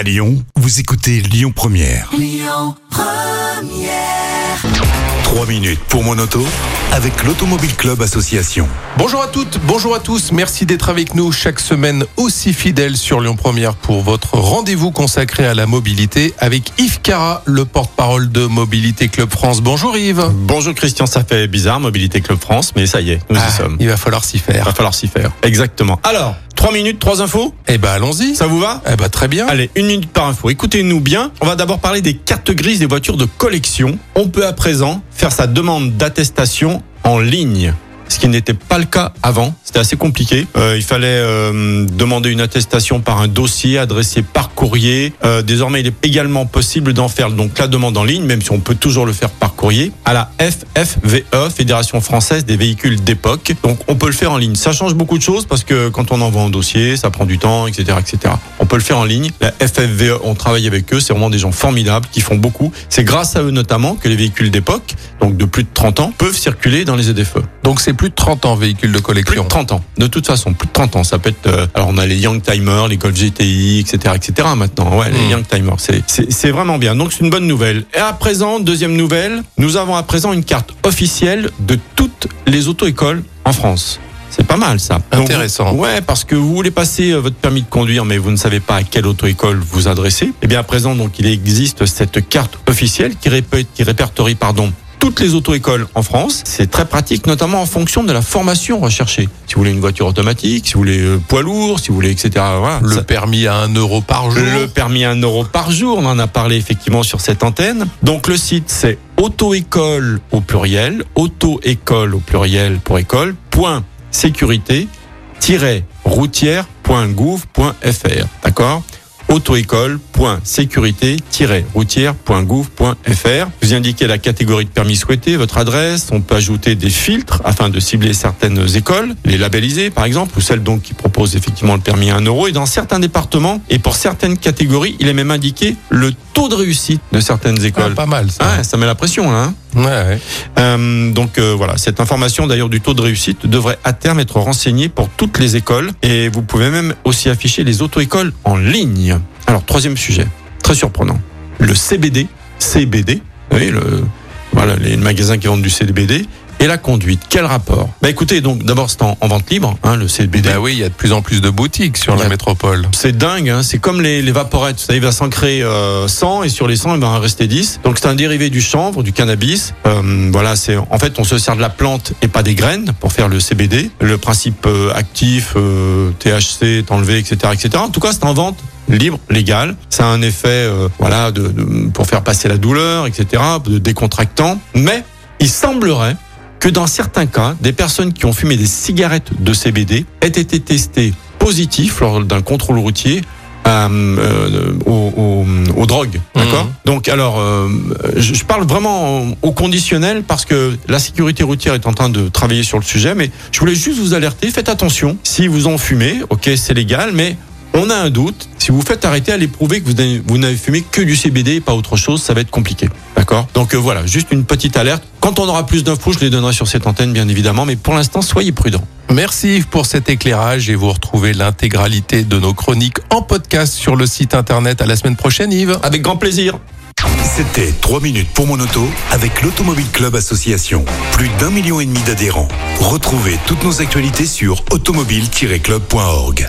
À Lyon, vous écoutez Lyon Première. 3 minutes pour mon auto avec l'Automobile Club Association. Bonjour à toutes, bonjour à tous. Merci d'être avec nous chaque semaine aussi fidèle sur Lyon Première pour votre rendez-vous consacré à la mobilité avec Yves Cara, le porte-parole de Mobilité Club France. Bonjour Yves. Bonjour Christian, ça fait bizarre, Mobilité Club France, mais ça y est, nous Ah, y sommes. il va falloir s'y Il va faire. falloir s'y faire. Exactement. Alors, 3 minutes, 3 infos Eh ben allons-y. Ça vous va Eh ben très bien. Allez, une minute par info. Écoutez-nous bien. On va d'abord parler des cartes grises des voitures de collection. On peut à présent faire sa demande d'attestation en ligne. Ce qui n'était pas le cas avant, c'était assez compliqué. Euh, il fallait euh, demander une attestation par un dossier adressé par courrier. Euh, désormais, il est également possible d'en faire donc la demande en ligne, même si on peut toujours le faire par courrier, à la FFVE, Fédération française des véhicules d'époque. Donc, on peut le faire en ligne. Ça change beaucoup de choses parce que quand on envoie un dossier, ça prend du temps, etc., etc. On peut le faire en ligne. La FFVE, on travaille avec eux. C'est vraiment des gens formidables qui font beaucoup. C'est grâce à eux notamment que les véhicules d'époque, donc de plus de 30 ans, peuvent circuler dans les ZFE. Donc c'est plus de 30 ans véhicule de Plus collection. de 30 ans. De toute façon, plus de 30 ans. Ça peut être. euh, alors, on a les Young Timers, les Golf GTI, etc., etc. Maintenant, ouais, les Mm. Young Timers. C'est- vraiment bien. Donc, c'est une bonne nouvelle. Et à présent, deuxième nouvelle, nous avons à présent une carte officielle de toutes les auto-écoles en France. C'est pas mal ça. Donc, Intéressant. ouais, parce que vous voulez passer euh, votre permis de conduire, mais vous ne savez pas à quelle auto-école vous adressez. Eh bien, à présent, donc, il existe cette carte officielle qui, qui répertorie, pardon, toutes les auto-écoles en France. C'est très pratique, notamment en fonction de la formation recherchée. Si vous voulez une voiture automatique, si vous voulez euh, poids lourd, si vous voulez, etc. Voilà. Le Ça- permis à 1 euro par jour. le permis à 1 euro par jour, on en a parlé effectivement sur cette antenne. Donc le site c'est auto-école au pluriel, auto-école au pluriel pour école, point sécurité, routière.gouv.fr. D'accord? auto-école.sécurité-routière.gouv.fr. Vous indiquez la catégorie de permis souhaité, votre adresse. On peut ajouter des filtres afin de cibler certaines écoles, les labellisées par exemple, ou celles donc qui proposent effectivement le permis à 1 euro. Et dans certains départements et pour certaines catégories, il est même indiqué le taux de réussite de certaines Ah, écoles. pas mal ça. Ah, ça met la pression là. Hein Ouais, ouais. euh, donc euh, voilà, cette information d'ailleurs du taux de réussite devrait à terme être renseignée pour toutes les écoles et vous pouvez même aussi afficher les auto-écoles en ligne. Alors troisième sujet, très surprenant, le CBD, CBD, vous voyez, le, voilà les magasins qui vendent du CBD et la conduite. Quel rapport? Bah écoutez, donc d'abord c'est en, en vente libre, hein, le CBD. Bah oui, il y a de plus en plus de boutiques sur la métropole. C'est dingue, hein. c'est comme les, les vaporettes. Vous savez, il va s'en créer euh, 100 et sur les 100, il va en rester 10. Donc c'est un dérivé du chanvre, du cannabis. Euh, voilà, c'est en fait on se sert de la plante et pas des graines pour faire le CBD. Le principe euh, actif, euh, THC est enlevé, etc., etc. En tout cas, c'est en vente libre, légal. Ça a un effet, euh, voilà, de, de- pour faire passer la douleur, etc., de décontractant. Mais il semblerait que dans certains cas, des personnes qui ont fumé des cigarettes de CBD aient été testées positifs lors d'un contrôle routier euh, euh, aux, aux- aux drogues. D'accord? Mhm. Donc alors, euh, je, je parle vraiment au conditionnel parce que la sécurité routière est en train de travailler sur le sujet, mais je voulais juste vous alerter, faites attention. Si vous en fumez, ok, c'est légal, mais on a un doute. Si vous faites arrêter, allez prouver que vous n'avez- vous n'avez fumé que du CBD et pas autre chose, ça va être compliqué. D'accord? Donc euh, voilà, juste une petite alerte. Quand on aura plus d'infos, je les donnerai sur cette antenne, bien évidemment, mais pour l'instant, soyez prudents. Merci Yves pour cet éclairage et vous retrouvez l'intégralité de nos chroniques en podcast sur le site internet. À la semaine prochaine Yves. Avec grand plaisir. C'était 3 minutes pour mon auto avec l'Automobile Club Association. Plus d'un million et demi d'adhérents. Retrouvez toutes nos actualités sur automobile-club.org.